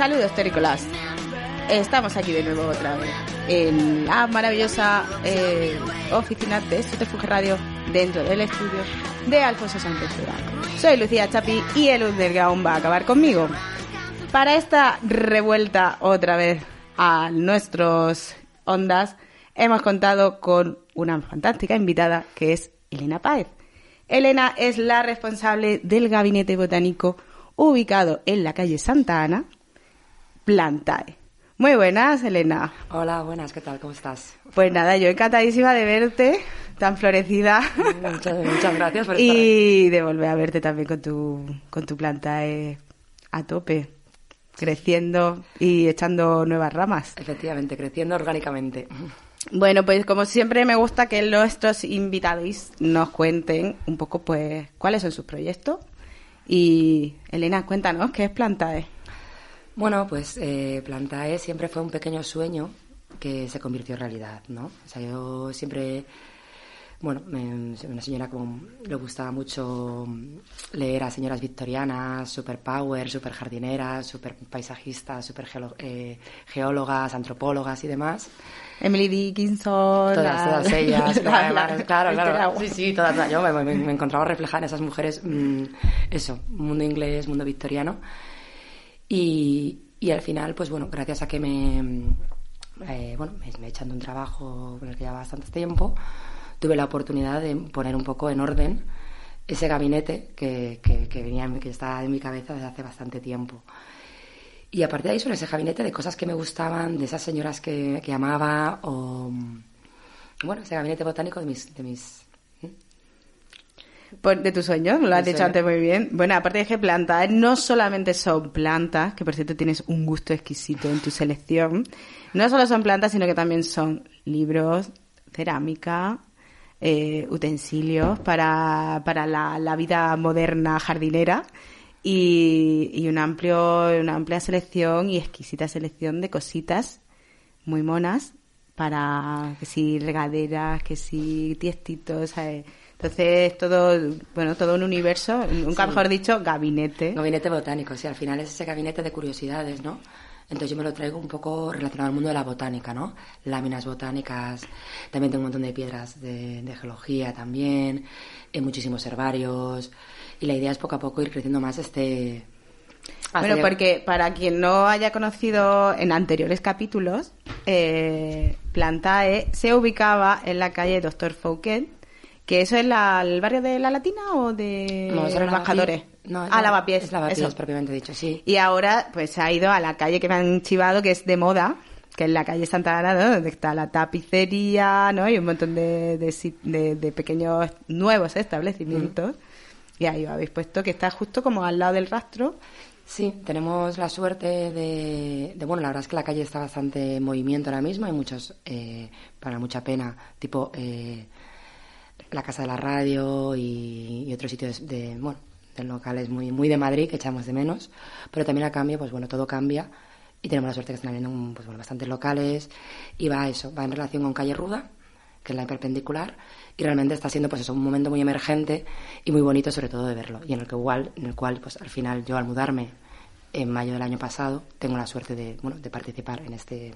Saludos, Tericolas. Estamos aquí de nuevo otra vez en la maravillosa eh, oficina de Subterfuge Radio dentro del estudio de Alfonso Sánchez. Soy Lucía Chapi y el Underground va a acabar conmigo. Para esta revuelta otra vez a nuestros ondas, hemos contado con una fantástica invitada que es Elena Páez. Elena es la responsable del gabinete botánico ubicado en la calle Santa Ana, Plantae. Muy buenas, Elena. Hola, buenas, ¿qué tal? ¿Cómo estás? Pues nada, yo encantadísima de verte, tan florecida. Muchas, muchas gracias por estar Y de volver a verte también con tu, con tu Plantae a tope, creciendo y echando nuevas ramas. Efectivamente, creciendo orgánicamente. Bueno, pues como siempre me gusta que nuestros invitados nos cuenten un poco pues cuáles son sus proyectos. Y Elena, cuéntanos, ¿qué es Plantae? Bueno, pues eh, Plantae siempre fue un pequeño sueño que se convirtió en realidad, ¿no? O sea, yo siempre, bueno, me, una señora como le gustaba mucho leer a señoras victorianas, super power, super jardineras, super paisajistas, super geolo- eh, geólogas, antropólogas y demás. Emily Dickinson. Todas, la- todas ellas, la- además, la- claro, la- claro. Sí, sí, todas. Yo me, me- me encontraba reflejada en esas mujeres, mm, eso, mundo inglés, mundo victoriano. Y, y al final, pues bueno, gracias a que me, eh, bueno, me, me un trabajo con el que llevaba bastante tiempo, tuve la oportunidad de poner un poco en orden ese gabinete que, que, que venía, en que estaba en mi cabeza desde hace bastante tiempo. Y a partir de ahí, sobre ese gabinete de cosas que me gustaban, de esas señoras que, que amaba, o. Bueno, ese gabinete botánico de mis. De mis de tus sueños, lo has dicho antes muy bien. Bueno, aparte de que plantas no solamente son plantas, que por cierto tienes un gusto exquisito en tu selección, no solo son plantas, sino que también son libros, cerámica, eh, utensilios para, para la, la vida moderna jardinera y, y un amplio, una amplia selección y exquisita selección de cositas muy monas para que si regaderas, que si tiestitos, ¿sabes? Entonces, todo, bueno, todo un universo, nunca Sí. mejor dicho, gabinete. Gabinete botánico, sí, al final es ese gabinete de curiosidades, ¿no? Entonces yo me lo traigo un poco relacionado al mundo de la botánica, ¿no? Láminas botánicas, también tengo un montón de piedras de, de geología también, eh, muchísimos herbarios, y la idea es poco a poco ir creciendo más este... Bueno, porque para quien no haya conocido en anteriores capítulos, eh, Plantae se ubicaba en la calle Doctor Fouquet, que eso es la- el barrio de la Latina o de No, los. Embajadores. No, es ah, la- Lavapiés. Es Lavapiés, eso. propiamente dicho, sí. Y ahora pues se ha ido a la calle que me han chivado, que es de moda, que es la calle Santa Ana, ¿no? donde está la tapicería, ¿no? Y un montón de, de, de- de pequeños nuevos establecimientos. Y ahí habéis puesto que está justo como al lado del rastro. Sí, tenemos la suerte de, de- bueno, la verdad es que la calle está bastante en movimiento ahora mismo, hay muchos, eh, para mucha pena, tipo eh, la Casa de la Radio y, otros sitios de, locales muy, muy de Madrid que echamos de menos, pero también a cambio, pues bueno, todo cambia y tenemos la suerte que están habiendo pues, bueno, bastantes locales y va eso, va en relación con Calle Ruda, que es la perpendicular, y realmente está siendo pues eso, un momento muy emergente y muy bonito sobre todo de verlo, y en el que igual, en el cual pues al final yo al mudarme en mayo del año pasado tengo la suerte de, bueno, de participar en este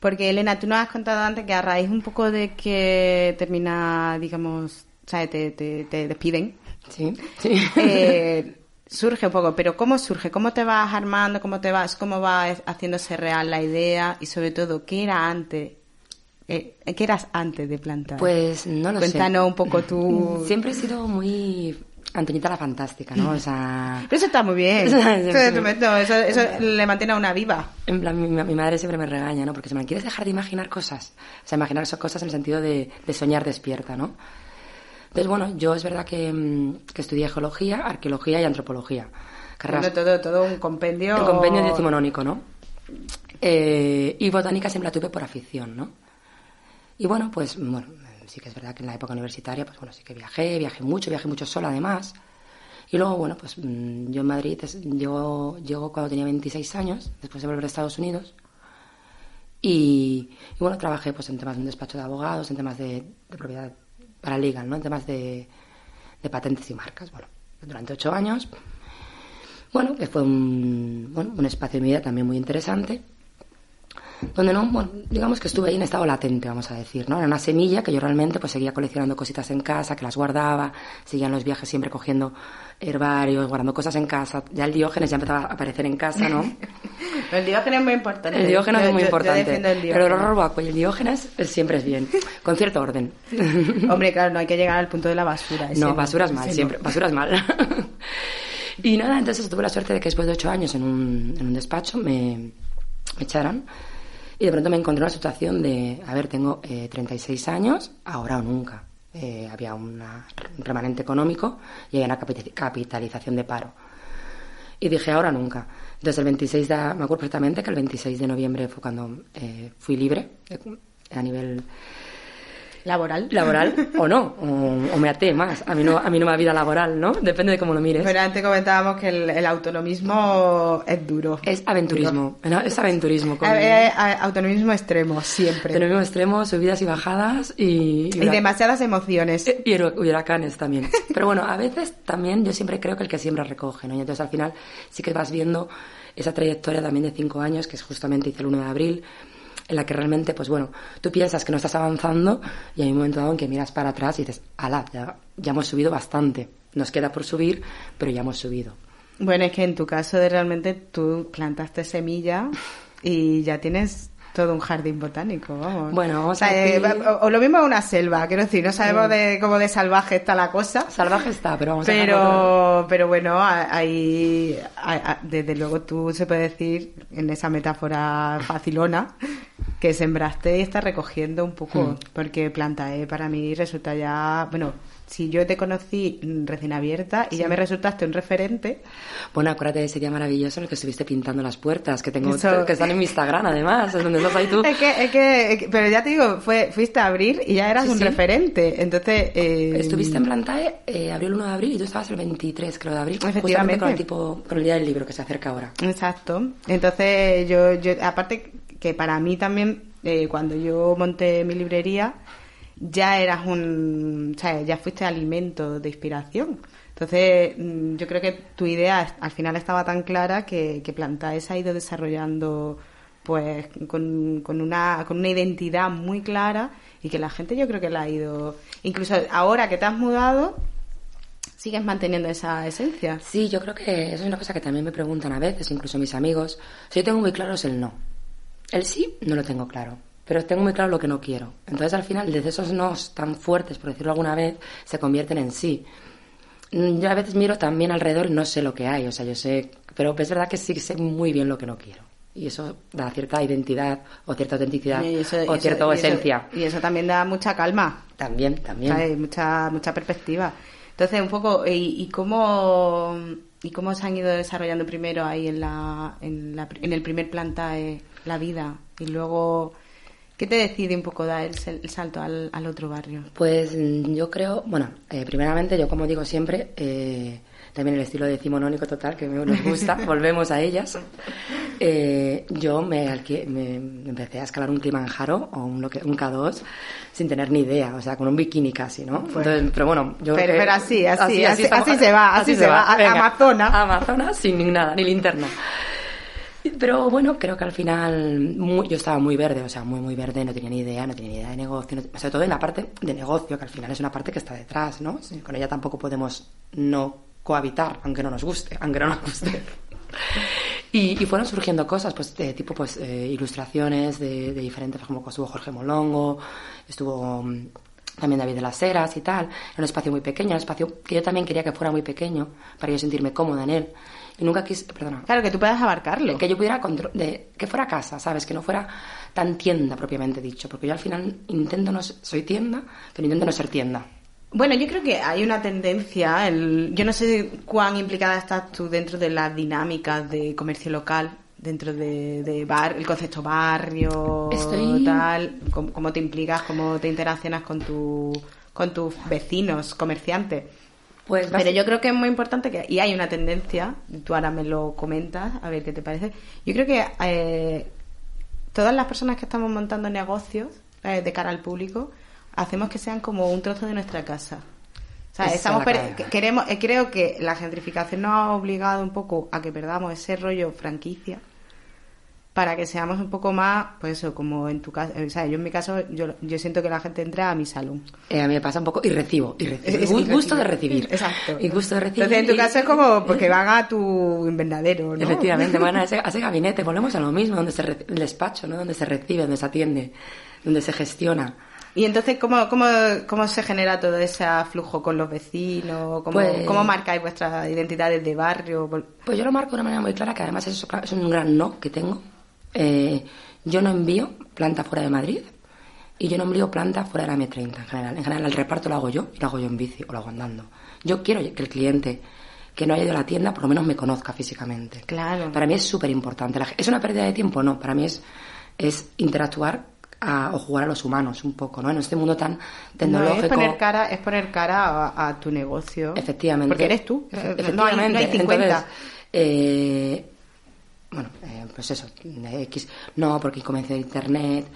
Porque Elena, tú nos has contado antes que a raíz un poco de que termina, digamos, ¿sabes? Te, te, te despiden. Sí, sí. eh, surge un poco, pero ¿cómo surge? ¿Cómo te vas armando? ¿Cómo te vas, cómo va haciéndose real la idea? Y sobre todo, ¿qué era antes? Eh, ¿Qué eras antes de plantar? Pues no lo sé. Cuéntanos un poco tú. Siempre he sido muy Antoñita la fantástica, ¿no? O sea... Pero eso está muy bien. Eso- eso, eso, le mantiene a una viva. En plan, mi, mi madre siempre me regaña, ¿no? Porque se me ¿quieres dejar de imaginar cosas? O sea, imaginar esas cosas en el sentido de, de soñar despierta, ¿no? Entonces, bueno, yo es verdad que, mm, que estudié geología, arqueología y antropología. Carreras Bueno, todo, todo un compendio. en compendio decimonónico, ¿no? Eh, y botánica siempre la tuve por afición, ¿no? Y bueno, pues, bueno, sí que es verdad que en la época universitaria, pues bueno, sí que viajé, viajé mucho, viajé mucho sola además. Y luego, bueno, pues mm, yo en Madrid llego, llego cuando tenía 26 años, después de volver a Estados Unidos. Y, y bueno, trabajé pues en temas de un despacho de abogados, en temas de, de propiedad paralegal, ¿no? En temas de, de patentes y marcas. Bueno, durante ocho años. Bueno, que fue un, bueno, un espacio de mi vida también muy interesante. Donde no, bueno, digamos que estuve ahí en estado latente, vamos a decir, ¿no? Era una semilla que yo realmente pues seguía coleccionando cositas en casa, que las guardaba, seguía en los viajes siempre cogiendo herbarios, guardando cosas en casa. Ya el diógenes ya empezaba a aparecer en casa, ¿no? El diógenes es muy importante. El diógenes Yo- es muy yo- importante. el pero el diógenes. horror vacuo y el diógenes siempre es bien, con cierto orden. Hombre, claro, no hay que llegar al punto de la basura. No, basura es mal, ese siempre, no. basura es mal. y nada, entonces tuve la suerte de que después de ocho años en un, en un despacho me, me echaron y de pronto me encontré en una situación de, a ver, tengo eh, 36 años, ahora o nunca. Eh, había una- un remanente económico y había una capita- capitalización de paro. Y dije, ahora o nunca. Entonces el 26 de, me acuerdo perfectamente que el 26 de noviembre fue cuando eh, fui libre eh, a nivel Laboral. laboral o no, o, o me até más. A mí no, a mí no me va vida laboral, ¿no? Depende de cómo lo mires. Pero antes comentábamos que el, el autonomismo es duro. Es aventurismo, es aventurismo. con- Eh, eh, a- autonomismo extremo, siempre. de lo mismo extremo, subidas y bajadas y... Y demasiadas emociones. y huro- huracanes también. Pero bueno, a veces también yo siempre creo que el que siembra recoge, ¿no? Y entonces al final sí que vas viendo esa trayectoria también de cinco años, que es justamente hice el 1 de abril, en la que realmente, pues bueno, tú piensas que no estás avanzando y hay un momento dado en que miras para atrás y dices, ala, ya, ya hemos subido bastante. Nos queda por subir, pero ya hemos subido. Bueno, es que en tu caso de realmente tú plantaste semilla y ya tienes todo un jardín botánico, vamos. Bueno, vamos o, sea, a decir- eh, o, lo mismo una selva, quiero decir, no sabemos de cómo de salvaje está la cosa. Salvaje está, pero vamos a dejarlo Pero, pero bueno, a- ahí, a- a- desde luego tú se puede decir en esa metáfora facilona que sembraste y estás recogiendo un poco, Hmm. porque Plantae para mí resulta ya, bueno, si yo te conocí recién abierta y ya me resultaste un referente, Bueno, acuérdate de ese día maravilloso en el que estuviste pintando las puertas, que tengo, Eso- que están en mi Instagram además, es donde estás ahí tú. es que, es que, pero ya te digo, fue, fuiste a abrir y ya eras Sí, un sí. referente, entonces... eh, Estuviste en Plantae, eh, abrió el 1 de abril y tú estabas el 23, creo, de abril. Efectivamente. Justamente con el, tipo, con el día del libro que se acerca ahora. Exacto. Entonces, yo, yo aparte que para mí también, eh, cuando yo monté mi librería, ya eras un, sea, ya fuiste alimento de inspiración. Entonces, mm, yo creo que tu idea al final estaba tan clara que, que Plantae se ha ido desarrollando pues con, con una con una identidad muy clara y que la gente yo creo que la ha ido incluso ahora que te has mudado sigues manteniendo esa esencia Sí, yo creo que eso es una cosa que también me preguntan a veces, incluso mis amigos. O sea, yo tengo muy claro es el no. El sí no lo tengo claro, pero tengo muy claro lo que no quiero. Entonces, al final, desde esos nos tan fuertes, por decirlo alguna vez, se convierten en sí. Yo a veces miro también alrededor y no sé lo que hay, o sea, yo sé, pero es verdad que sí sé muy bien lo que no quiero. Y eso da cierta identidad o cierta autenticidad eso- o eso- cierta y eso- esencia. y eso también da mucha calma También, también. ¿sabes? mucha mucha perspectiva entonces un poco y, y cómo y cómo se han ido desarrollando primero ahí en la en, la- en el primer plantae la vida y luego qué te decide un poco dar el, el salto al, al otro barrio Pues mm, yo creo, bueno, eh, primeramente yo como digo siempre, eh, también el estilo decimonónico total que me- nos gusta, volvemos a ellas. Eh, yo me, alqué- me, empecé a escalar un Kilimanjaro o un, un K2 sin tener ni idea, o sea, con un bikini casi, ¿no? Entonces, pero bueno, yo... Pero- pero así, así, así- estamos- así se va, así se va, a- venga, Amazonas. Amazonas sin nada, ni linterna. Pero bueno, creo que al final muy- yo estaba muy verde, o sea, muy, muy verde, no tenía ni idea, no tenía ni idea de negocio, no- sobre todo en la parte de negocio, que al final es una parte que está detrás, ¿no? Con ella tampoco podemos no cohabitar, aunque no nos guste, aunque no nos guste. Y, y fueron surgiendo cosas, pues de tipo, pues eh, ilustraciones de, de diferentes, como estuvo Jorge Molongo, estuvo mm, también David de las Heras y tal. Era un espacio muy pequeño, un espacio que yo también quería que fuera muy pequeño para yo sentirme cómoda en él. Y nunca quise, perdona. Claro, que tú puedas abarcarlo. Que yo pudiera contro- de, que fuera casa, ¿sabes? Que no fuera tan tienda propiamente dicho, porque yo al final intento no soy tienda, pero intento no ser tienda. Bueno, yo creo que hay una tendencia, el- yo no sé cuán implicada estás tú dentro de las dinámicas de comercio local, dentro de, de bar, el concepto barrio, Estoy- tal, cómo, cómo te implicas, cómo te interaccionas con, tu, con tus vecinos, comerciantes. Pues Pero yo creo que es muy importante que, y hay una tendencia, tú ahora me lo comentas, a ver qué te parece. Yo creo que eh, todas las personas que estamos montando negocios eh, de cara al público, hacemos que sean como un trozo de nuestra casa. O sea, Esa estamos queremos, eh, creo que la gentrificación nos ha obligado un poco a que perdamos ese rollo franquicia para que seamos un poco más, pues eso, como en tu casa. O sea, yo en mi caso, yo, yo siento que la gente entra a mi salón. Eh, a mí me pasa un poco y recibo, y recibo. Es- es Un gusto de recibir. Exacto. Y gusto de recibir. Entonces, en tu y- caso es como porque van a tu invernadero, ¿no? Efectivamente, van a ese, a ese gabinete, volvemos a lo mismo, donde se el despacho, ¿no? Donde se recibe, donde se atiende, donde se gestiona. Y entonces, ¿cómo, cómo, cómo se genera todo ese flujo con los vecinos? ¿Cómo, Pues- cómo marcáis vuestras identidades de barrio? Pues yo lo marco de una manera muy clara, que además es un gran no que tengo. Eh, yo no envío planta fuera de Madrid y yo no envío planta fuera de la M30 en general. En general el reparto lo hago yo y lo hago yo en bici o lo hago andando. Yo quiero que el cliente que no haya ido a la tienda por lo menos me conozca físicamente. Claro. Para mí es súper importante. ¿Es una pérdida de tiempo? No, para mí es, es interactuar a- o jugar a los humanos un poco, ¿no? En este mundo tan No, tecnológico. es poner cara, es poner cara a, a tu negocio. Efectivamente. Porque eres tú. No hay, Efectivamente. no hay 50. Entonces, eh, bueno, eh, pues eso, de X. No, porque comercio de internet,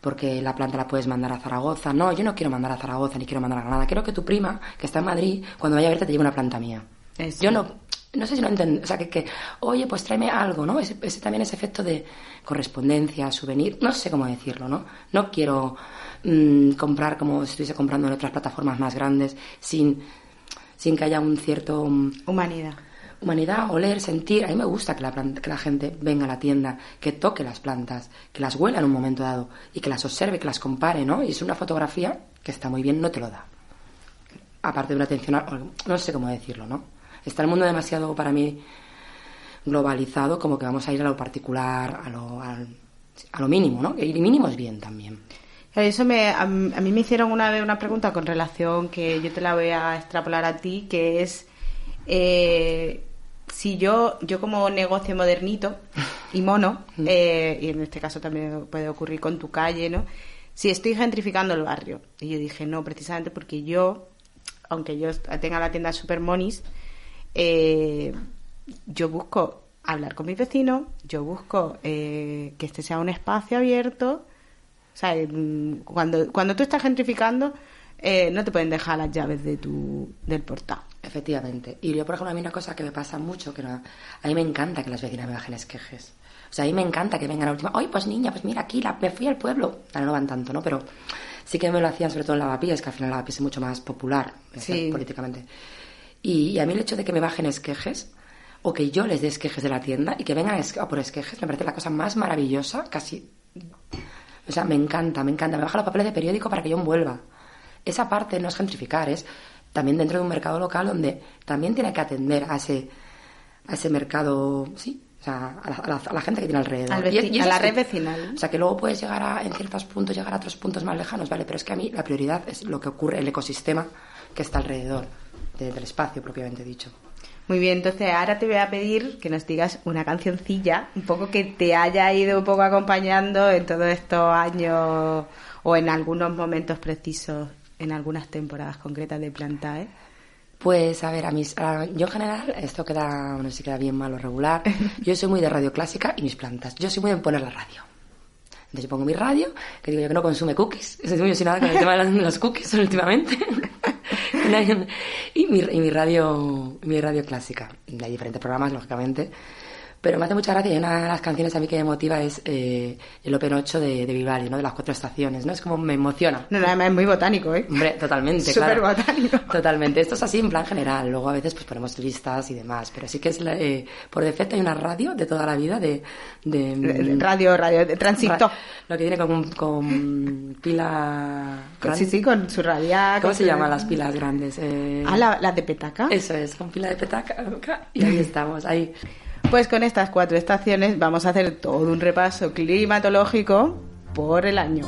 porque la planta la puedes mandar a Zaragoza. No, yo no quiero mandar a Zaragoza ni quiero mandar a Granada. Quiero que tu prima, que está en Madrid, cuando vaya a verte te lleve una planta mía. Eso. Yo no, no sé si lo entiendo. O sea, que, que, oye, pues tráeme algo, ¿no? Ese, ese también ese efecto de correspondencia, souvenir. No sé cómo decirlo, ¿no? No quiero mm, comprar como si estuviese comprando en otras plataformas más grandes sin, sin que haya un cierto. mm, Humanidad. Humanidad, oler, sentir. A mí me gusta que la, que la gente venga a la tienda, que toque las plantas, que las huela en un momento dado y que las observe, que las compare, ¿no? Y es una fotografía que está muy bien, no te lo da. Aparte de una atención, no sé cómo decirlo, ¿no? Está el mundo demasiado para mí globalizado, como que vamos a ir a lo particular, a lo, al- a lo mínimo, ¿no? Y mínimo es bien también. Claro, Eso me, a, a mí me hicieron una vez una pregunta con relación que yo te la voy a extrapolar a ti, que es eh, si yo, yo como negocio modernito y mono, eh, y en este caso también puede ocurrir con tu calle, ¿no? Si estoy gentrificando el barrio. Y yo dije, no, precisamente porque yo, aunque yo tenga la tienda Super Monis, eh, yo busco hablar con mis vecinos, yo busco eh, que este sea un espacio abierto. O sea, mm, cuando, cuando tú estás gentrificando, eh, no te pueden dejar las llaves de tu, del portal. Efectivamente. Y yo, por ejemplo, a mí una cosa que me pasa mucho, que no- a mí me encanta que las vecinas me bajen esquejes. O sea, a mí me encanta que vengan a la última, ay, pues niña, pues mira aquí, la, me fui al pueblo. Ahora no van tanto, ¿no? Pero sí que me lo hacían sobre todo en Lavapiés, que al final Lavapiés es mucho más popular Sí. políticamente. Y, y a mí el hecho de que me bajen esquejes, o que yo les dé esquejes de la tienda, y que vengan a por esquejes, me parece la cosa más maravillosa, casi o sea, me encanta, me encanta. Me baja los papeles de periódico para que yo envuelva. Esa parte no es gentrificar, es también dentro de un mercado local donde también tiene que atender a ese, a ese mercado, sí, o sea, a la, a la- a la gente que tiene alrededor. Al Y y a la red vecinal. O sea, que luego puedes llegar a, en ciertos puntos, llegar a otros puntos más lejanos, ¿vale? Pero es que a mí la prioridad es lo que ocurre, el ecosistema que está alrededor de- del espacio propiamente dicho. Muy bien, entonces ahora te voy a pedir que nos digas una cancioncilla, un poco que te haya ido un poco acompañando en todos estos años o en algunos momentos precisos, en algunas temporadas concretas de Plantae. Pues a ver, a mis, a- yo en general, esto queda, no sé si queda bien, mal o regular. Yo soy muy de radio clásica y mis plantas. Yo soy muy de poner la radio. Entonces yo pongo mi radio, que digo yo que no consume cookies. Estoy muy ilusionada con el tema de las- los cookies últimamente. y, mi, y mi radio mi radio clásica. Hay diferentes programas, lógicamente. Pero me hace mucha gracia y una de las canciones a mí que me motiva es eh, el Open 8 de, de Vivaldi, ¿no? De las cuatro estaciones, ¿no? Es como me emociona. No, además es muy botánico, ¿eh? Hombre, totalmente, Súper claro. botánico. Totalmente. Esto es así en plan general. Luego a veces pues ponemos listas y demás. Pero sí que es la- eh, por defecto hay una radio de toda la vida de... de mm, Radio, radio, de transistor. ra- Lo que viene con, con pila... grande. Sí, sí, con su radial. ¿Cómo se llaman las pilas grandes? Eh, Ah, la, la de petaca. Eso es, con pila de petaca. Y ahí estamos, ahí. Pues con estas cuatro estaciones vamos a hacer todo un repaso climatológico por el año.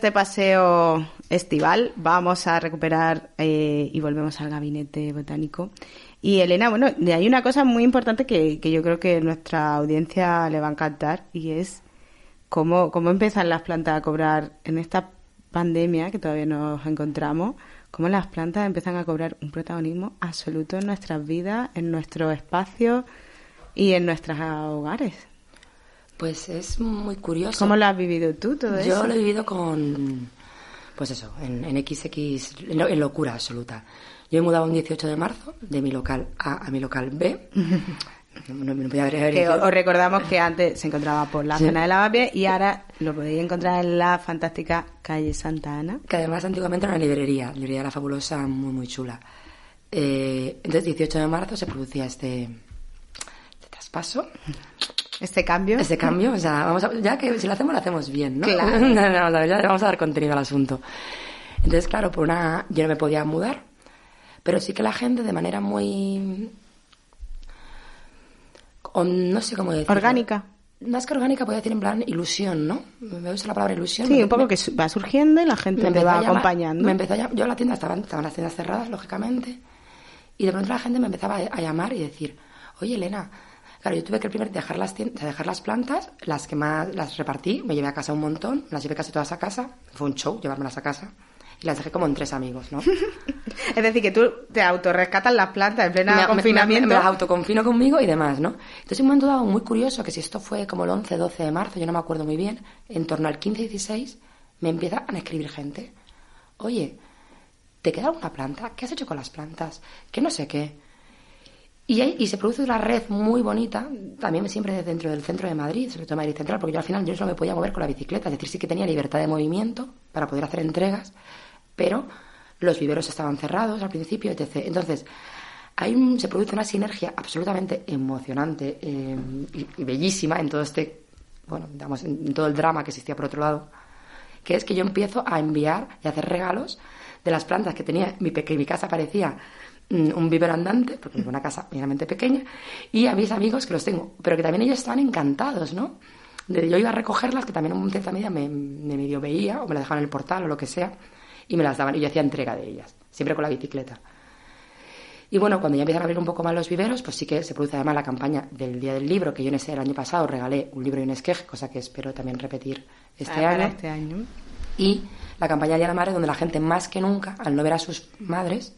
Este paseo estival, vamos a recuperar eh, y volvemos al gabinete botánico. Y Elena, bueno, hay una cosa muy importante que, que yo creo que nuestra audiencia le va a encantar y es cómo, cómo empiezan las plantas a cobrar en esta pandemia que todavía nos encontramos, cómo las plantas empiezan a cobrar un protagonismo absoluto en nuestras vidas, en nuestros espacios y en nuestros hogares. Pues es muy curioso. ¿Cómo lo has vivido tú todo Yo eso? lo he vivido con, pues eso, en, en XX, en, en locura absoluta. Yo he mudado un 18 de marzo de mi local A a mi local B. No, no me podía haber Que os recordamos que antes se encontraba por la Sí. zona de Lavapiés y ahora lo podéis encontrar en la fantástica calle Santa Ana. Que además antiguamente era una librería, librería La Fabulosa, muy, muy chula. Eh, entonces, 18 de marzo se producía este, este traspaso. Este cambio. Este cambio, o sea, vamos a- ya que si lo hacemos, lo hacemos bien, ¿no? Claro. No, no, no, ya vamos a dar contenido al asunto. Entonces, claro, por una, yo no me podía mudar, pero sí que la gente de manera muy... o no sé cómo decirlo. Orgánica. Más que orgánica, podría decir en plan ilusión, ¿no? Me gusta la palabra ilusión. Sí, Me- un poco me- que va surgiendo y la gente te empezó va llamar- acompañando. Me empezó a llam- yo la tienda estaban, estaban las tiendas cerradas, lógicamente, y de pronto la gente me empezaba a llamar y decir, oye Elena, claro, yo tuve que primero dejar las dejar las plantas, las que más las repartí, me llevé a casa un montón, las llevé casi todas a casa, fue un show llevármelas a casa. Y las dejé como en tres amigos, ¿no? Es decir, que tú te autorrescatas las plantas en pleno me, me- confinamiento. Me, me las autoconfino conmigo y demás, ¿no? Entonces, en un momento dado muy curioso, que si esto fue como el 11, 12 de marzo, yo no me acuerdo muy bien, en torno al 15, 16, me empiezan a escribir gente. Oye, ¿te queda alguna planta? ¿Qué has hecho con las plantas? Que no sé qué. Y, hay- y se produce una red muy bonita, también siempre dentro del centro de Madrid, sobre todo Madrid Central, porque yo al final yo solo me podía mover con la bicicleta, es decir, sí que tenía libertad de movimiento para poder hacer entregas, pero los viveros estaban cerrados al principio, etc. Entonces, hay se produce una sinergia absolutamente emocionante eh, y, bellísima en todo este, bueno, digamos, en, todo el drama que existía por otro lado, que es que yo empiezo a enviar y a hacer regalos de las plantas que tenía, mi, que mi casa parecía un vivero andante, porque es una casa medianamente pequeña, y a mis amigos que los tengo, pero que también ellos estaban encantados, ¿no? Yo iba a recogerlas, que también en cierta medida me, me medio veía, o me las dejaban en el portal o lo que sea, y me las daban, y yo hacía entrega de ellas, siempre con la bicicleta. Y bueno, cuando ya empiezan a abrir un poco más los viveros, pues sí que se produce además la campaña del Día del Libro, que yo en ese el año pasado regalé un libro y un esqueje, cosa que espero también repetir este Ah, año. para este año. Y la campaña del Día de la Madre, donde la gente más que nunca, al no ver a sus madres,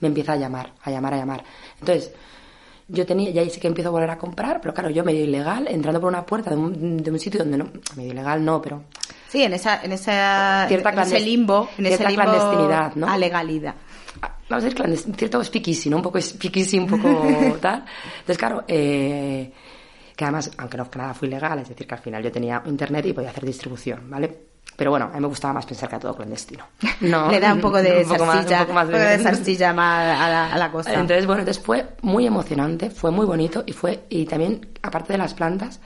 me empieza a llamar, a llamar, a llamar. Entonces, yo tenía, ya ahí sí que empiezo a volver a comprar, pero claro, yo medio ilegal, entrando por una puerta de un, de un sitio donde no, medio ilegal no, pero Sí, en esa, en esa, Cierta en ese limbo, en ese limbo clandestinidad, ¿no? a legalidad. ah, vamos a decir clandestino, cierto speakeasy, ¿no? Un poco speakeasy, un poco tal. Entonces, claro, eh, que además, aunque no nada fue ilegal, es decir, que al final yo tenía internet y podía hacer distribución, ¿vale? Pero bueno, a mí me gustaba más pensar que era todo clandestino. No, Le da un poco de salsilla, a la, a la cosa. Entonces, bueno, entonces fue muy emocionante, fue muy bonito y fue, y también, aparte de las plantas,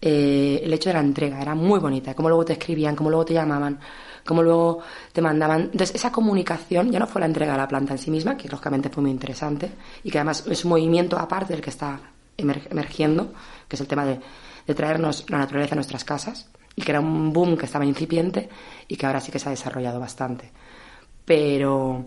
eh, el hecho de la entrega era muy bonita, cómo luego te escribían, cómo luego te llamaban, cómo luego te mandaban. Entonces, esa comunicación ya no fue la entrega de la planta en sí misma, que lógicamente fue muy interesante y que además es un movimiento aparte del que está emer- emergiendo, que es el tema de, de traernos la naturaleza a nuestras casas y que era un boom que estaba incipiente y que ahora sí que se ha desarrollado bastante. Pero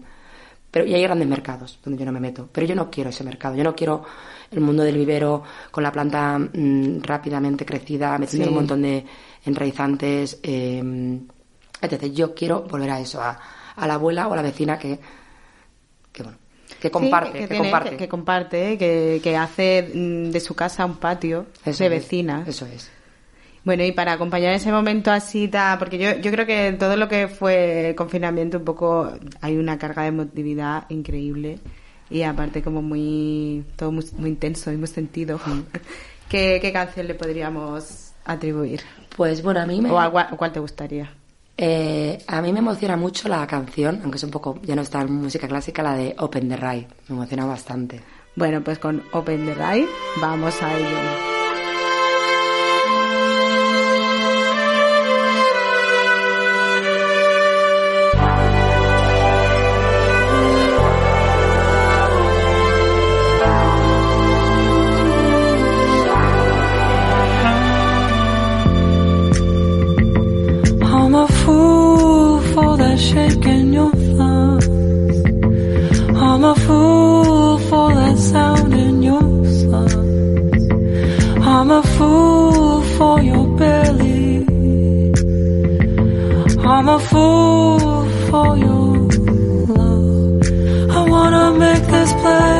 pero y hay grandes mercados donde yo no me meto. Pero yo no quiero ese mercado. Yo no quiero el mundo del vivero con la planta mm, rápidamente crecida, metiendo Sí. un montón de enraizantes, eh, etc. Yo quiero volver a eso, a, a la abuela o a la vecina que, que bueno, que comparte, Sí, que, tiene- comparte. que- que comparte, que, que hace mm, de su casa un patio Eso de es, vecinas. Eso es. Bueno, y para acompañar ese momento así, ta- porque yo, yo creo que todo lo que fue confinamiento, un poco hay una carga de emotividad increíble y aparte como muy, todo muy, muy intenso y muy sentido. ¿Qué, ¿Qué canción le podríamos atribuir? Pues bueno, a mí me... ¿O a cuál te gustaría? Eh, a mí me emociona mucho la canción, aunque es un poco, ya no está en música clásica, la de Open the Ride. Me emociona bastante. Bueno, pues con Open the Ride vamos a ello. In your thumbs. I'm a fool for that sound in your songs. I'm a fool for your belly. I'm a fool for your love. I wanna make this play.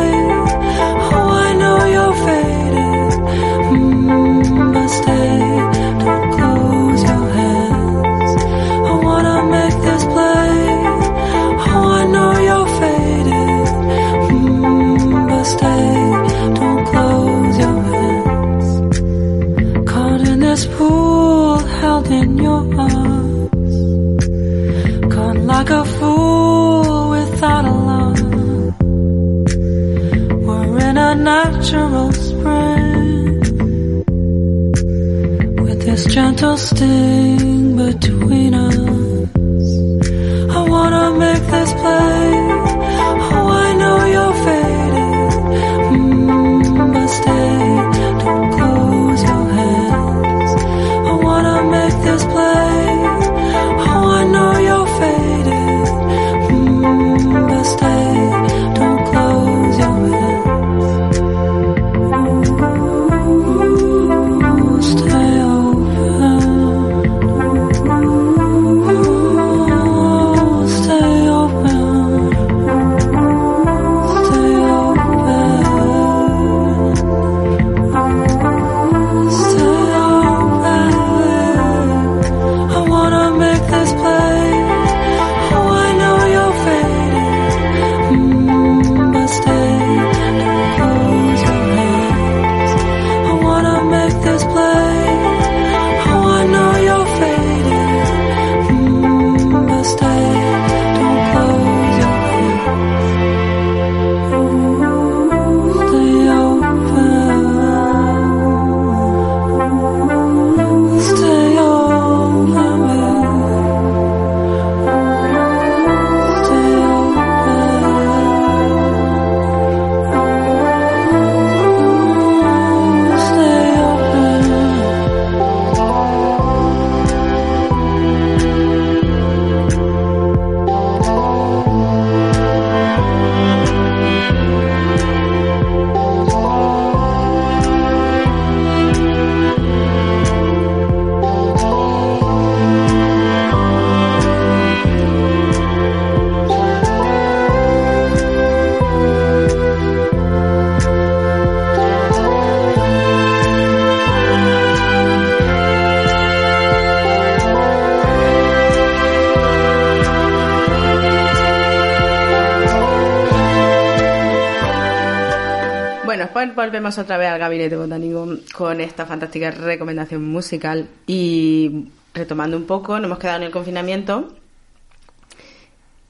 Volvemos otra vez al gabinete botánico con esta fantástica recomendación musical y retomando un poco, nos hemos quedado en el confinamiento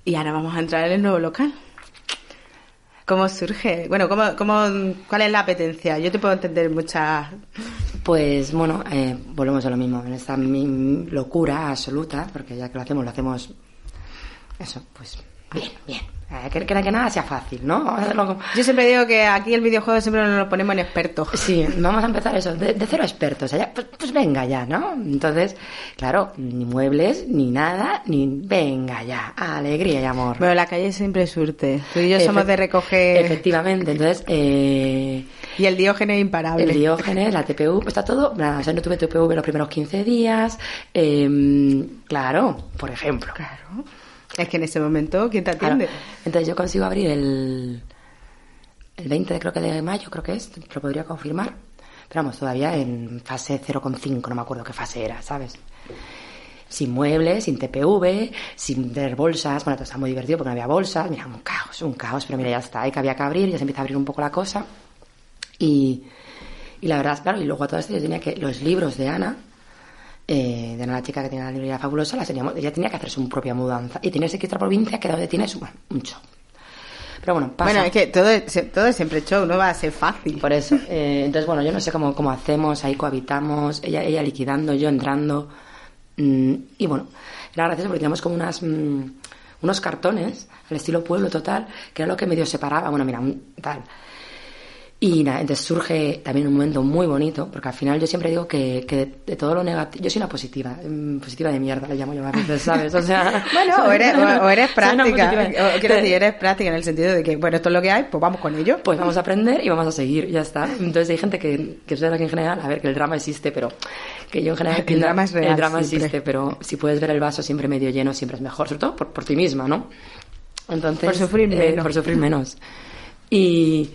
y ahora vamos a entrar en el nuevo local. ¿Cómo surge? Bueno, ¿cómo, cómo, ¿cuál es la apetencia? Yo te puedo entender muchas... Pues bueno, eh, volvemos a lo mismo, en esta locura absoluta, porque ya que lo hacemos, lo hacemos. Pues. Eh, que, que- que nada sea fácil, ¿no? Vamos a hacerlo como- Yo siempre digo que aquí el videojuego siempre nos lo ponemos en expertos. Sí, vamos a empezar eso, de, de cero expertos. allá, pues, pues venga ya, ¿no? Entonces, claro, ni muebles, ni nada, ni venga ya, alegría y amor. Bueno, la calle siempre surte. Tú y yo somos de recoger... Efectivamente, entonces, eh, Y el diógenes es imparable. el diógenes, la TPU, está todo. nada, o sea, no tuve TPV los primeros 15 días. eh, claro, por ejemplo. Claro. Es que en ese momento, ¿quién te Claro, atiende? Entonces yo consigo abrir el, el 20 de, creo que de mayo, creo que es, lo podría confirmar. Pero vamos, todavía en fase 0,5, no me acuerdo qué fase era, ¿sabes? Sin muebles, sin TPV, sin tener bolsas. Bueno, todo está muy divertido porque no había bolsas. Mira, un caos, un caos, pero mira, ya está. Hay que había que abrir, ya se empieza a abrir un poco la cosa. Y, y la verdad, claro, y luego a todo esto yo tenía que, los libros de Ana, eh, de la chica que tiene la librería fabulosa, las teníamos, ella tenía que hacer su propia mudanza. Y tenerse que ir a otra provincia, que donde tiene su, bueno, un show. Pero bueno, pasa. Bueno, es que todo es, todo es siempre show, no va a ser fácil. Por eso. eh, entonces, bueno, yo no sé cómo, cómo hacemos, ahí cohabitamos, ella, ella liquidando, yo entrando. mm, y bueno, era gracioso porque teníamos como unas, mm, unos cartones, al estilo pueblo total, que era lo que medio separaba. Bueno, mira, un tal. Y nada, entonces surge también un momento muy bonito, porque al final yo siempre digo que, que de, de todo lo negativo, yo soy una positiva, mm, positiva de mierda, le llamo yo a veces, ¿sabes? O sea, Bueno, o eres, o, o eres práctica. O, quiero decir, eres práctica en el sentido de que, bueno, esto es lo que hay, pues vamos con ello. pues vamos a aprender y vamos a seguir, ya está. Entonces hay gente que, que es verdad que en general, a ver, que el drama existe, pero que yo en general... El drama es real El drama siempre. existe, pero si puedes ver el vaso siempre medio lleno, siempre es mejor, sobre todo por, por ti misma, ¿no? Entonces... Por sufrir eh, menos. por sufrir menos. Y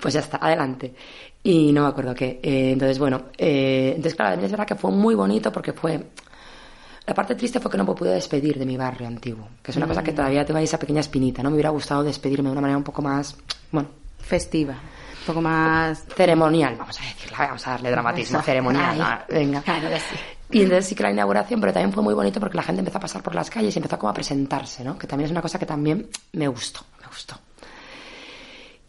pues ya está, adelante. Y no me acuerdo qué. Eh, entonces, bueno, eh, entonces claro, es verdad que fue muy bonito porque fue... La parte triste fue que no me pude despedir de mi barrio antiguo, que es una cosa que todavía tengo ahí esa pequeña espinita, ¿no? Me hubiera gustado despedirme de una manera un poco más, bueno, Festiva. Un poco más... ceremonial, vamos a decirla, vamos a darle dramatismo, Eso. ceremonial, Ay. venga. Claro que sí. Y entonces sí que la inauguración, pero también fue muy bonito porque la gente empezó a pasar por las calles y empezó como a presentarse, ¿no? Que también es una cosa que también me gustó, me gustó.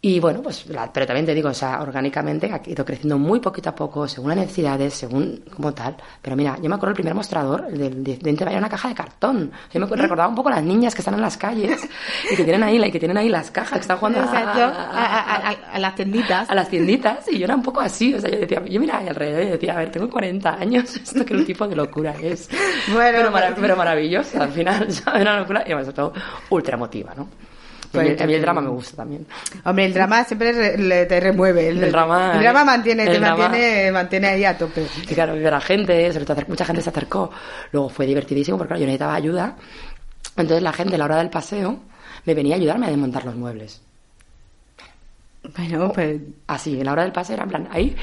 Y bueno, pues, la- pero también te digo, o sea, orgánicamente ha ido creciendo muy poquito a poco, según las necesidades, según como tal. Pero mira, yo me acuerdo el primer mostrador, el del 10 20 era una caja de cartón. Yo me acuerdo- recordaba un poco las niñas que están en las calles y que tienen ahí, y que tienen ahí las cajas, que están jugando a- Exacto, a, a- a- a las tienditas. a las tienditas y yo era un poco así, o sea, yo decía, yo miraba alrededor y decía, a ver, tengo 40 años, esto qué tipo de locura es. Bueno, pero, mara- pero maravillosa, al final, ¿sabes? Una locura y además todo ultra emotiva, ¿no? Mí, Pues, a mí el drama me gusta también. Hombre, el drama siempre re- le- te remueve. El, El drama- el drama mantiene, te el drama- mantiene, mantiene ahí a tope. Y claro, ver a gente, sobre todo mucha gente se acercó, luego fue divertidísimo porque claro, yo necesitaba ayuda, entonces la gente a la hora del paseo me venía a ayudarme a desmontar los muebles. Bueno, pues Así, en la hora del paseo era en plan, ahí,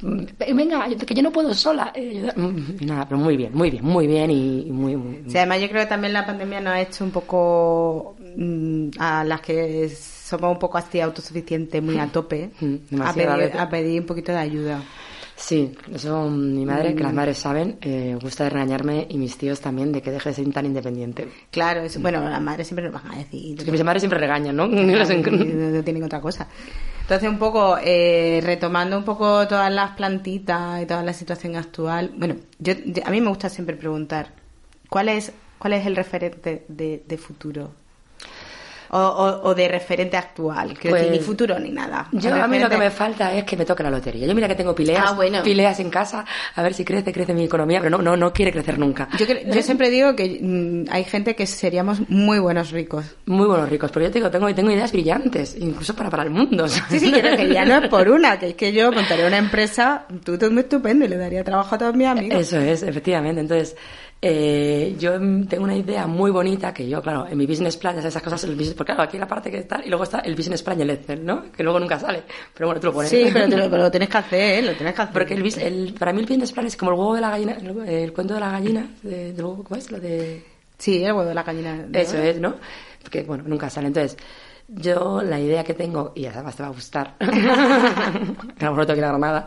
mm, venga, que yo no puedo sola. eh. Mm, nada, pero muy bien, muy bien, muy bien y, muy, muy, Sí, además yo creo que también la pandemia nos ha hecho un poco mm, a las que somos un poco así autosuficientes, muy a tope, Mm, a pedir, a pedir un poquito de ayuda. Sí, eso mm, mi madre, Mm. que las madres saben, eh, gusta de regañarme y mis tíos también de que deje de ser tan independiente. Claro, eso, bueno, las madres siempre nos van a decir. Es que mis madres siempre regañan, ¿no? No, tienen otra cosa. Entonces, un poco, eh, retomando un poco todas las plantitas y toda la situación actual, bueno, yo- a mí me gusta siempre preguntar, ¿cuál es, cuál es el referente de, de futuro? O, o- o de referente actual, quiero Pues, decir, ni futuro ni nada. Yo a mí lo que me falta es que me toque la lotería. Yo mira que tengo pileas, Ah, bueno. pileas en casa, a ver si crece, crece mi economía, pero no, no, no quiere crecer nunca. Yo, yo siempre digo que mm, hay gente que seríamos muy buenos ricos. Muy buenos ricos, pero yo te digo, tengo, tengo ideas brillantes, incluso para, para el mundo. Sí, sí, quiero que ya no es por una, que es que yo montaría una empresa, tú, tú muy estupendo y le daría trabajo a todos mis amigos. Eso es, efectivamente. Entonces, eh, yo mm, tengo una idea muy bonita que yo, claro, en mi business plan, ya sabes, esas cosas, el business, porque claro, aquí la parte que está, y luego está el business plan y el Excel, ¿no? Que luego nunca sale. Pero bueno, tú lo pones. Sí, pero, te lo, pero lo tienes que hacer, ¿eh? Lo tienes que hacer. Porque el, el- para mí el business plan es como el huevo de la gallina, el, el cuento de la gallina, de, huevo, ¿cómo es? Lo de... Sí, el huevo de la gallina. Eso es, ¿no? Porque, bueno, nunca sale. Entonces, yo la idea que tengo, y además te va a gustar, a lo mejor no te nada,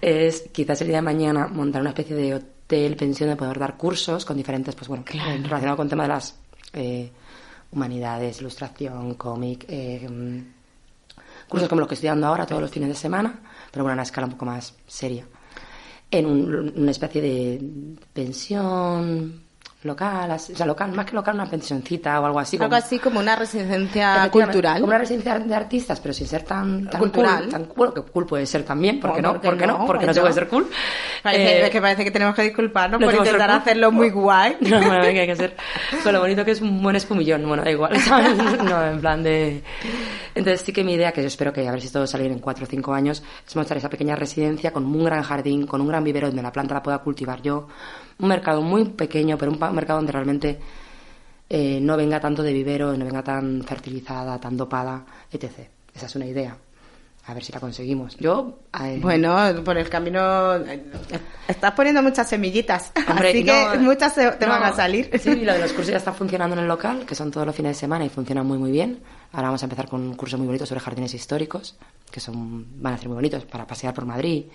es quizás el día de mañana montar una especie de hotel, pensión, de poder dar cursos con diferentes, pues bueno, relacionado con el tema de las eh, humanidades, ilustración, cómic, eh, mm, cursos como los que estoy dando ahora todos los fines de semana, pero bueno, a una escala un poco más seria. En un- una especie de pensión local, así- o sea, local, más que local, una pensioncita o algo así. Algo como- así como una residencia cultural. Como una residencia de artistas, pero sin ser tan, tan Cultural. Cool, tan, bueno, que cool puede ser también, ¿por qué No, no? ¿por qué ¿Por qué no? no? Porque no se puede no. ser cool. Parece, Eh, es que parece que tenemos que disculparnos no por que intentar hacerlo muy guay. No, bueno, venga, hay que ser. Con lo bonito que es un buen espumillón, bueno, da igual, ¿sabes? No, en plan de. Entonces, sí que mi idea, que yo espero que a ver si todo sale bien en cuatro o cinco años, es montar esa pequeña residencia con un gran jardín, con un gran vivero donde la planta la pueda cultivar yo. Un mercado muy pequeño, pero un mercado donde realmente eh, no venga tanto de vivero, no venga tan fertilizada, tan dopada, etc. Esa es una idea. A ver si la conseguimos. Yo. eh, Bueno, por el camino estás poniendo muchas semillitas, Hombre, así no, que muchas se- te no, van a salir. Sí, lo de los cursos ya está funcionando en el local, que son todos los fines de semana y funcionan muy muy bien. Ahora vamos a empezar con un curso muy bonito sobre jardines históricos, que son van a ser muy bonitos para pasear por Madrid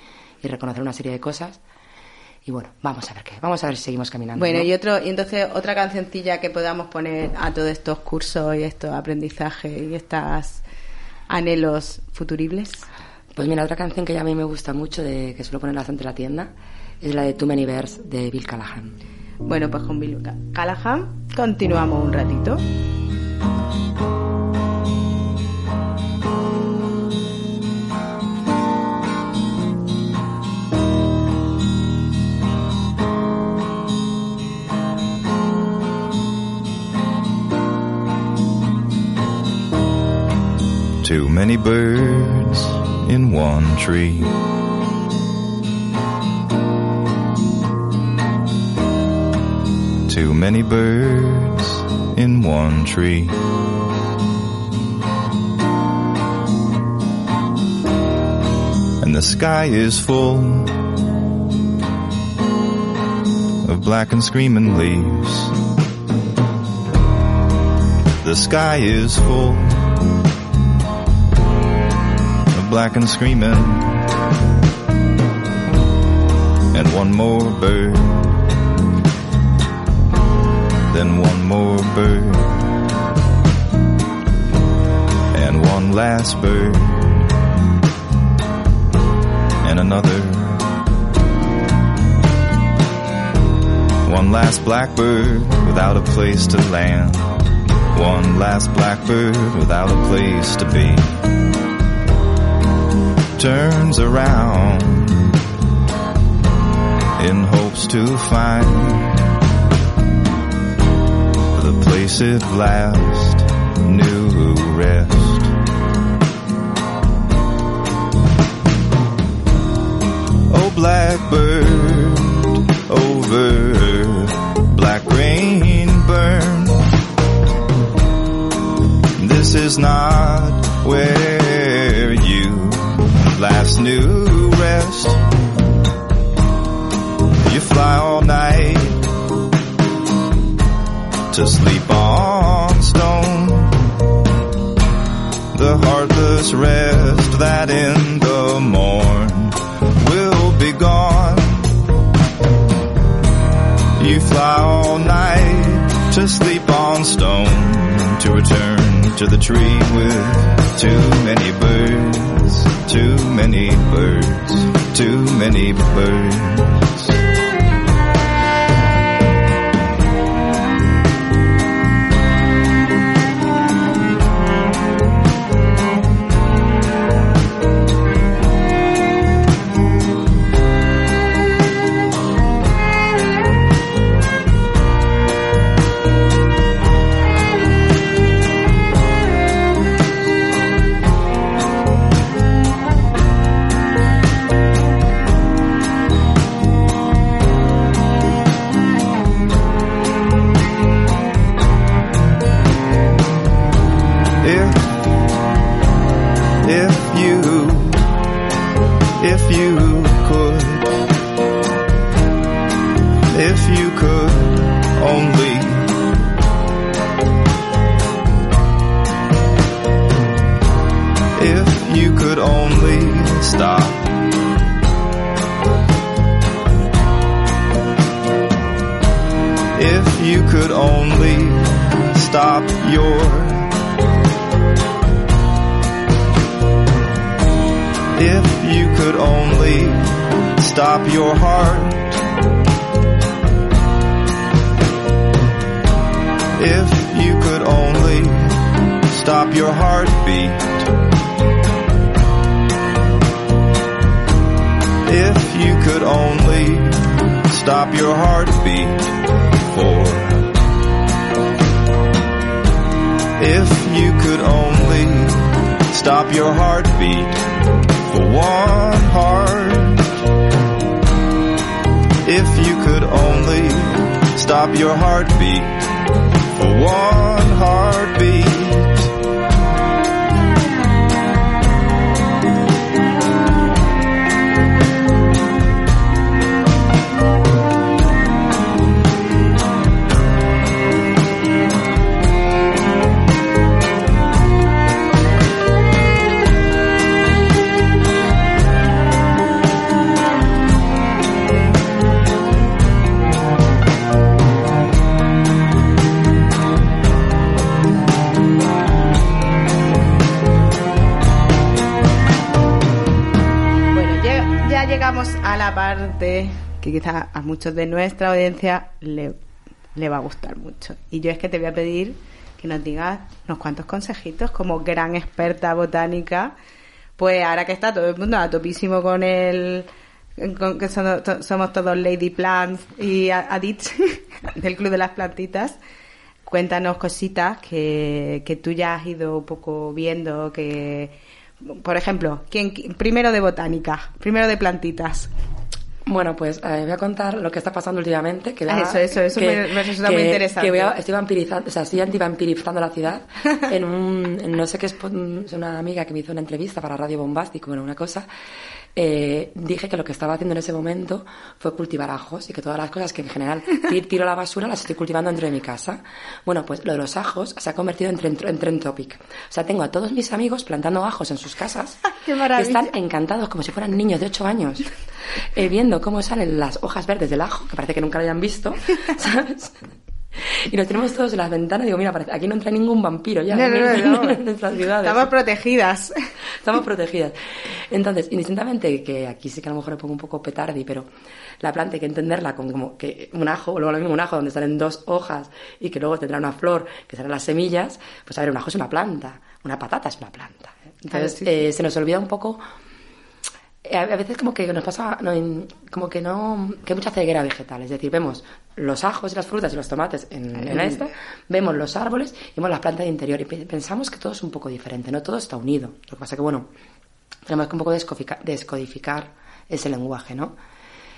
y reconocer una serie de cosas. Y bueno, vamos a ver qué, vamos a ver si seguimos caminando. Bueno, ¿no? y otro y entonces otra cancioncilla que podamos poner a todos estos cursos y estos aprendizajes y estos anhelos futuribles. Pues mira, otra canción que ya a mí me gusta mucho, de, que suelo poner bastante en la tienda, es la de Too Many Bears de Bill Callahan. Bueno, pues con Bill Ca- Callahan continuamos un ratito. Too many birds in one tree. Too many birds in one tree. And the sky is full of black and screaming leaves. The sky is full black and screaming. And one more bird. Then one more bird. And one last bird. And another. One last blackbird without a place to land. One last blackbird without a place to be. Turns around in hopes to find the place it last knew rest. Oh, blackbird over black rain burn. This is not where last knew rest. You fly all night to sleep on stone. The heartless rest that in the morn will be gone. You fly all night to sleep on stone to return to the tree with too many birds, too many birds, too many birds. Your heart. Stop your heartbeat for one heartbeat. La parte que quizás a muchos de nuestra audiencia le, le va a gustar mucho. Y yo es que te voy a pedir que nos digas unos cuantos consejitos como gran experta botánica. Pues ahora que está todo el mundo a topísimo con el con que somos, to- somos todos Lady Plants y a- Adits del Club de las Plantitas, cuéntanos cositas que, que tú ya has ido un poco viendo, que, por ejemplo, ¿quién, primero de botánica, primero de plantitas. Bueno, pues eh, voy a contar lo que está pasando últimamente. Que Ah, eso, eso, eso me- me resulta muy interesante. Que voy a- estoy vampirizando, o sea, estoy antivampirizando la ciudad en un, en no sé qué es, es una amiga que me hizo una entrevista para Radio Bombástico, bueno, una cosa. Eh, dije que lo que estaba haciendo en ese momento fue cultivar ajos y que todas las cosas que en general ti- tiro a la basura las estoy cultivando dentro de mi casa. Bueno, pues lo de los ajos se ha convertido en, tren- en trend topic. O sea, tengo a todos mis amigos plantando ajos en sus casas ¡Qué que maravilla! están encantados como si fueran niños de 8 años, eh, viendo cómo salen las hojas verdes del ajo, que parece que nunca lo hayan visto, ¿sabes? Y nos tenemos todos en las ventanas y digo, mira, parece- aquí no entra ningún vampiro ya No, no, no, en, nuestras ciudades. Estamos protegidas. Estamos protegidas. Entonces, indistintamente, que aquí sí que a lo mejor le pongo un poco petardi, pero la planta hay que entenderla como, como que un ajo, o luego lo mismo un ajo donde salen dos hojas y que luego tendrá una flor que serán las semillas, pues a ver, un ajo es una planta, una patata es una planta. Entonces, Claro, sí, sí. eh, se nos olvida un poco a a veces como que nos pasa no, como que no que hay mucha ceguera vegetal es decir vemos los ajos y las frutas y los tomates en, en esto vemos los árboles y vemos las plantas de interior y pe- pensamos que todo es un poco diferente no todo está unido lo que pasa que bueno tenemos que un poco descodificar, descodificar ese lenguaje no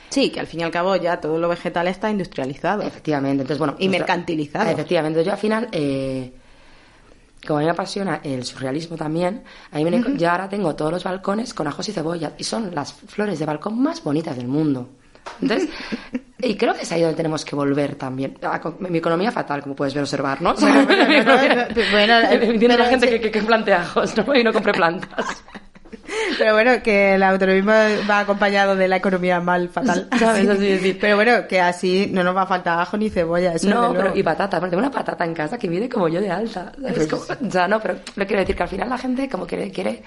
Sí, que al fin y al cabo ya todo lo vegetal está industrializado. efectivamente entonces bueno Y mercantilizado. efectivamente yo al final eh, como a mí me apasiona el surrealismo también, a mí me, yo ahora tengo todos los balcones con ajos y cebollas y son las flores de balcón más bonitas del mundo. Entonces, y creo que es ahí donde tenemos que volver también. Ah, con- Mi economía fatal, como puedes ver observar, ¿no? Bueno, bueno, bueno, bueno, Entiendo la gente sí. que, que, que plantea ajos, ¿no? Y no compre plantas. Pero bueno, que el autonomismo va acompañado de la economía mal fatal. ¿Sabes? Así decir. Pero bueno, que así no nos va a faltar ajo ni cebolla. Eso No, pero y patata, porque tengo una patata en casa que mide como yo de alta. ¿sabes? Como- o sea, no, pero lo quiero decir que al final la gente como que quiere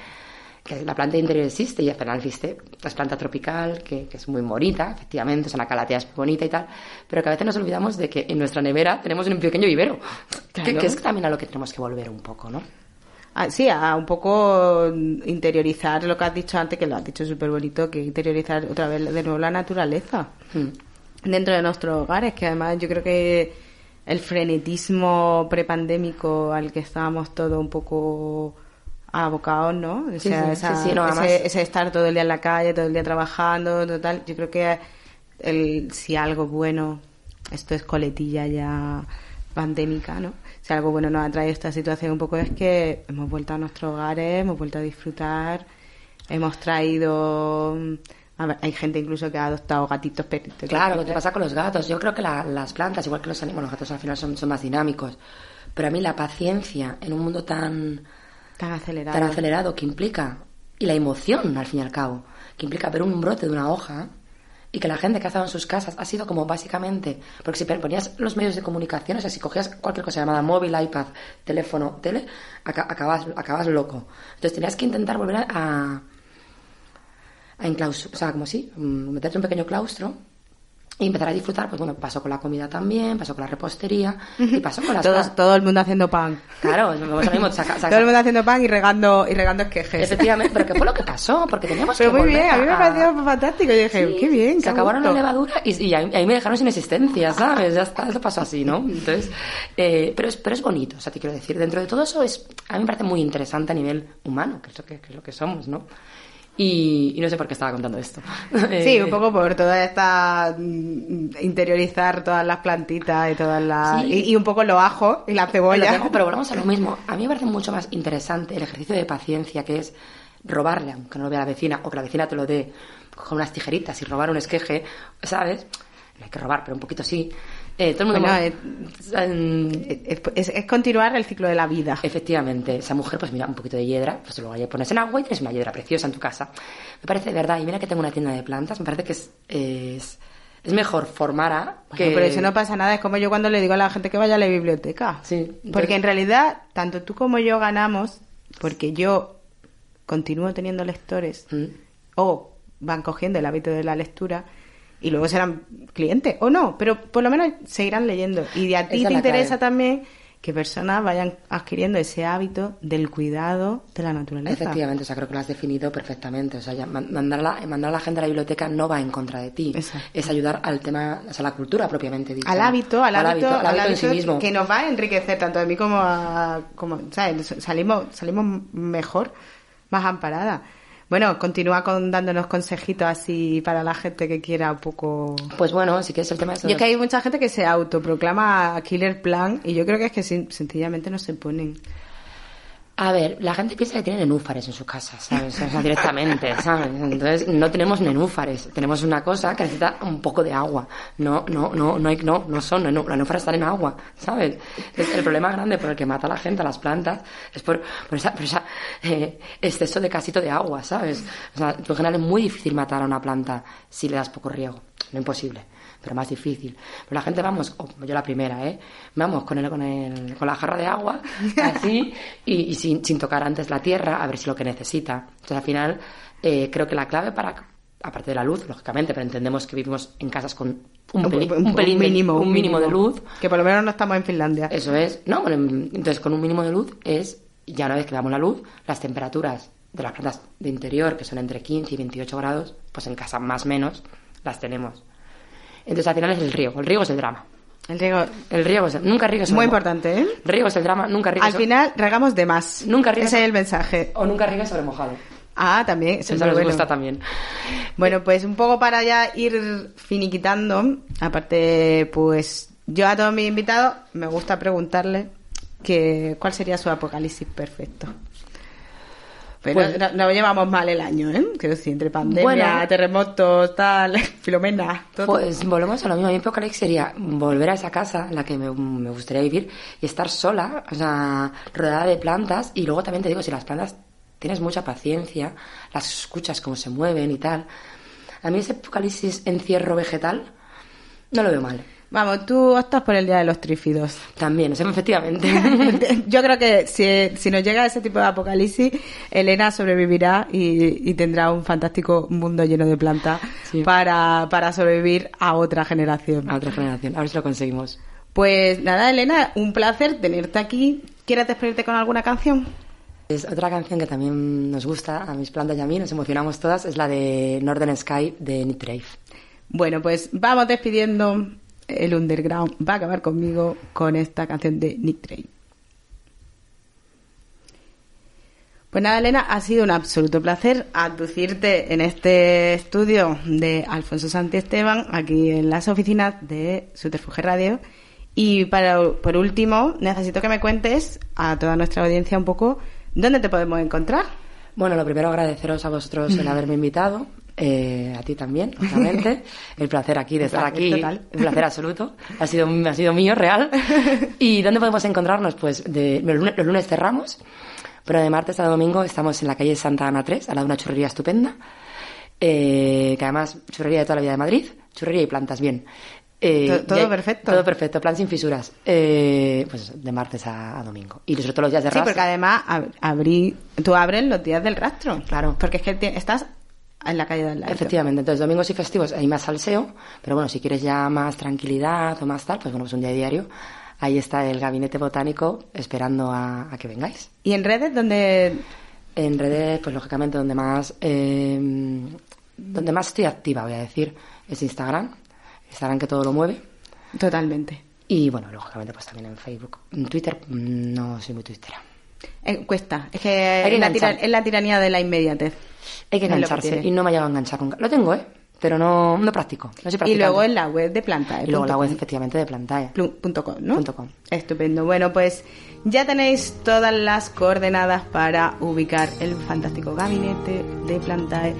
que la planta interior existe y al final existe es planta tropical que, que es muy bonita, efectivamente, o sea, la calatea es bonita y tal, pero que a veces nos olvidamos de que en nuestra nevera tenemos un pequeño vivero, que, Claro. que es también a lo que tenemos que volver un poco, ¿no? Ah, sí, a un poco interiorizar lo que has dicho antes, que lo has dicho súper bonito, que interiorizar otra vez de nuevo la naturaleza Mm. dentro de nuestros hogares, que además yo creo que el frenetismo prepandémico al que estábamos todos un poco abocados, ¿no? O sea, sí, esa- sí, sí, no, además- ese, ese estar todo el día en la calle, todo el día trabajando, total, yo creo que el, si algo bueno, esto es coletilla ya pandémica, ¿no? Si algo bueno nos ha traído esta situación un poco es que hemos vuelto a nuestros hogares, hemos vuelto a disfrutar, hemos traído... a ver, hay gente incluso que ha adoptado gatitos perritos. Claro, lo que pasa con los gatos. Yo creo que la- las plantas, igual que los animales, los gatos al final son, son más dinámicos. Pero a mí la paciencia en un mundo tan, Tan acelerado. tan acelerado que implica, y la emoción al fin y al cabo, que implica ver un brote de una hoja y que la gente que ha estado en sus casas ha sido como básicamente, porque si ponías los medios de comunicación, o sea, si cogías cualquier cosa llamada móvil, iPad, teléfono, tele, aca- acabas, acabas loco. Entonces tenías que intentar volver a, a, o sea, como si, mm, meterte un pequeño claustro y empezar a disfrutar, pues bueno, pasó con la comida también, pasó con la repostería y pasó con las Todos- todo el mundo haciendo pan. Claro, mismo, saca- saca- Todo el mundo haciendo pan y regando, y regando esquejes. Efectivamente, pero ¿qué fue lo que pasó? Porque teníamos Pero que muy bien, a mí me a- pareció fantástico. Yo dije, Sí, qué bien, Se qué acabaron gusto. la levadura y, y ahí, ahí me dejaron sin existencia, ¿sabes? Ya está, eso pasó así, ¿no? Entonces, eh, pero, es, pero es bonito, o sea, te quiero decir, dentro de todo eso es, a mí me parece muy interesante a nivel humano, que es lo que, que es lo que somos, ¿no? Y, y no sé por qué estaba contando esto. Sí, un poco por toda esta mm, interiorizar todas las plantitas y todas las Sí. y, y un poco los ajos y la Lo cebolla. tengo, pero volvamos a lo mismo. A mí me parece mucho más interesante el ejercicio de paciencia que es robarle, aunque no lo vea la vecina, o que la vecina te lo dé con unas tijeritas y robar un esqueje, ¿sabes? No hay que robar, pero un poquito sí. Eh, todo el mundo... Bueno, Mm, Es, es- es continuar el ciclo de la vida. Efectivamente, esa mujer, pues mira, un poquito de hiedra, pues luego ahí pones en agua y tienes una hiedra preciosa en tu casa. Me parece de verdad, y mira que tengo una tienda de plantas, me parece que es, es, es mejor formar a que... Bueno, pero eso no pasa nada, es como yo cuando le digo a la gente que vaya a la biblioteca. Sí, entonces- Porque en realidad, tanto tú como yo ganamos, porque yo continúo teniendo lectores, Mm. o van cogiendo el hábito de la lectura, y luego serán clientes, o no, pero por lo menos seguirán leyendo. Y a ti Esa te interesa clave. también que personas vayan adquiriendo ese hábito del cuidado de la naturaleza. Efectivamente, o sea, creo que lo has definido perfectamente. O sea, ya man- mandar, a la, mandar a la gente a la biblioteca no va en contra de ti. Exacto. Es ayudar al tema, o sea, a la cultura propiamente dicha. al hábito, al hábito, al hábito en sí hábito mismo. que nos va a enriquecer tanto a mí como a, como, ¿sabes? Salimos, salimos mejor, más amparada. Bueno, continúa con dándonos consejitos así para la gente que quiera un poco. Pues bueno, sí que es el tema de Yo es que hay mucha gente que se autoproclama killer plan y yo creo que es que sencillamente no se ponen. A ver, la gente piensa que tienen nenúfares en su casa, ¿sabes? O sea, directamente, ¿sabes? Entonces, no tenemos nenúfares. Tenemos una cosa que necesita un poco de agua. No, no, no, no hay, no, no son nenú- Las nenúfares están en agua, ¿sabes? Entonces, el problema grande por el que mata a la gente, a las plantas, es por, por esa, por esa eh, exceso de casito de agua, ¿sabes? O sea, en general es muy difícil matar a una planta si le das poco riego. No imposible. Pero más difícil. Pero la gente vamos, o yo la primera, ¿eh? Vamos con, el, con, el, con la jarra de agua, así, y, y sin, sin tocar antes la tierra, a ver si lo que necesita. Entonces, al final, eh, creo que la clave para, aparte de la luz, lógicamente, pero entendemos que vivimos en casas con un, peli- un pelín de- mínimo, un mínimo de luz, Que por lo menos no estamos en Finlandia. eso es, no, bueno, entonces con un mínimo de luz es, ya una vez que damos la luz, las temperaturas de las plantas de interior, que son entre 15 y 28 grados, pues en casa más o menos las tenemos. Entonces al final es el riego, el riego es el drama. El riego, El riego es, nunca riegues muy importante, ¿eh? Riego es el drama, nunca riegues Al final regamos de más. Nunca riegues- Ese es el mensaje. o nunca riegues sobre mojado. Ah, también. Eso les bueno. gusta también. Bueno, pues un poco para ya ir finiquitando, aparte, pues yo a todos mis invitados me gusta preguntarles que, cuál sería su apocalipsis perfecto. Pero Pues- no, no llevamos mal el año, ¿eh? Quiero decir, entre pandemia, Bueno. terremotos, tal, filomena, todo. Pues volvemos a lo mismo. Mi apocalipsis sería volver a esa casa en la que me, me gustaría vivir y estar sola, o sea, rodeada de plantas. Y luego también te digo, si las plantas tienes mucha paciencia, las escuchas cómo se mueven y tal. A mí ese apocalipsis encierro vegetal no lo veo mal. Vamos, tú optas por el día de los trífidos. También, efectivamente. Yo creo que si, si nos llega ese tipo de apocalipsis, Elena sobrevivirá y, y tendrá un fantástico mundo lleno de plantas Sí. para, para sobrevivir a otra generación. a otra generación. A ver si lo conseguimos. Pues nada, Elena, un placer tenerte aquí. ¿Quieres despedirte con alguna canción? Es otra canción que también nos gusta a mis plantas y a mí, nos emocionamos todas, es la de Northern Sky de Nick. Bueno, pues vamos despidiendo. El underground va a acabar conmigo con esta canción de Nick Drake. Pues nada, Elena, ha sido un absoluto placer aducirte en este estudio de Alfonso Santi Esteban, aquí en las oficinas de Subterfuge Radio. Y para, por último, necesito que me cuentes a toda nuestra audiencia un poco dónde te podemos encontrar. Bueno, lo primero agradeceros a vosotros el haberme invitado, eh, a ti también, obviamente. El placer aquí de estar aquí, total. el placer absoluto. Ha sido, ha sido mío, real. ¿Y dónde podemos encontrarnos? Pues de, los, lunes, los lunes cerramos, pero de martes a domingo estamos en la calle Santa Ana 3, al lado de una churrería estupenda, eh, que además churrería de toda la vida de Madrid, churrería y plantas, bien. Eh, To- todo ya- perfecto. Todo perfecto, plan sin fisuras. Eh, pues de martes a, a domingo. Y sobre todo los días de Sí, rastre. porque además ab- abrí, tú abres los días del rastro. Claro. Porque es que estás en la calle del. Efectivamente, entonces domingos y festivos hay más salseo, pero bueno, si quieres ya más tranquilidad o más tal, pues bueno, pues un día diario. Ahí está el gabinete botánico esperando a, a que vengáis. ¿Y en redes donde En redes, pues lógicamente donde más eh, donde más estoy activa, voy a decir, es Instagram. Instagram que todo lo mueve. Totalmente. Y bueno, lógicamente pues también en Facebook. En Twitter mm, no soy muy twittera. Eh, cuesta. Es que, la es la tiranía de la inmediatez. Hay que engancharse y no me ha llegado a enganchar nunca. Lo tengo, ¿eh? Pero no, no practico. No soy Y luego en la web de planta. Y luego la web efectivamente de Plantae. Punto com, ¿no? Punto com. Estupendo. Bueno, pues ya tenéis todas las coordenadas para ubicar el fantástico gabinete de Plantae.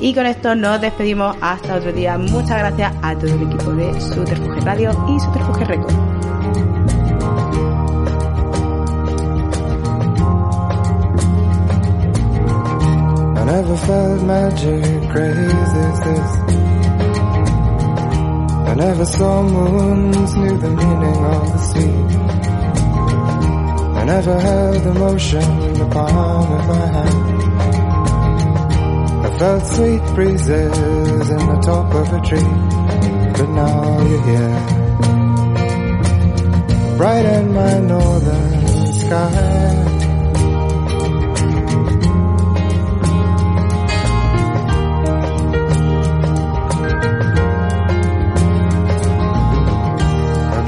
Y con esto nos despedimos hasta otro día. Muchas gracias a todo el equipo de Subterfuge Radio y Subterfuge Record. Never felt magic crazy as this. I never saw moons, knew the meaning of the sea. I never held emotion in the palm of my hand. I felt sweet breezes in the top of a tree, but now you're here. Bright in my northern sky.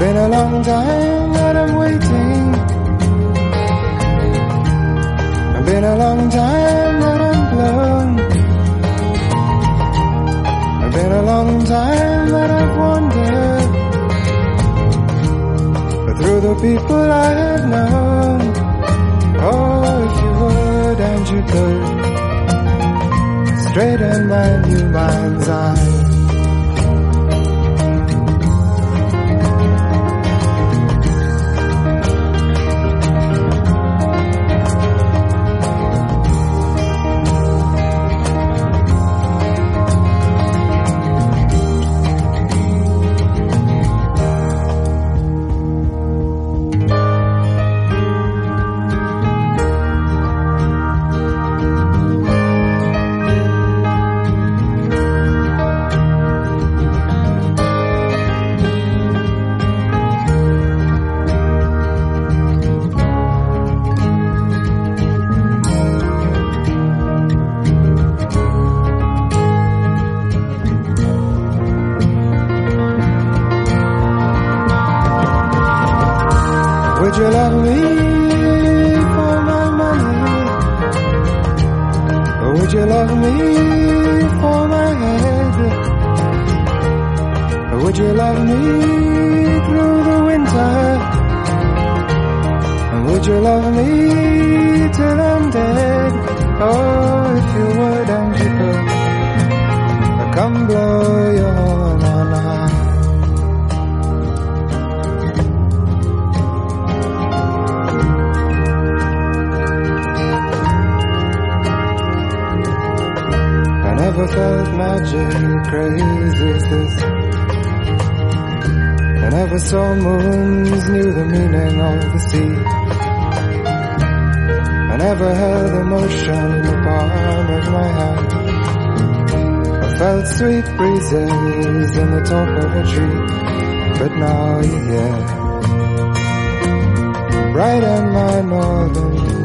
Been a long time that I'm waiting. It's been a long time that I'm blown. It's been a long time that I've wandered. But through the people I have known. Oh, if you would and you could. Straighten my new mind's eye. Would you love me for my money? Or would you love me for my head? Or would you love me through the winter? And would you love me till I'm dead? Crazy as this. I never saw moons, knew the meaning of the sea. I never held emotion in the palm of my hand. I felt sweet breezes in the top of a tree, but now you're here. Bright in my northern.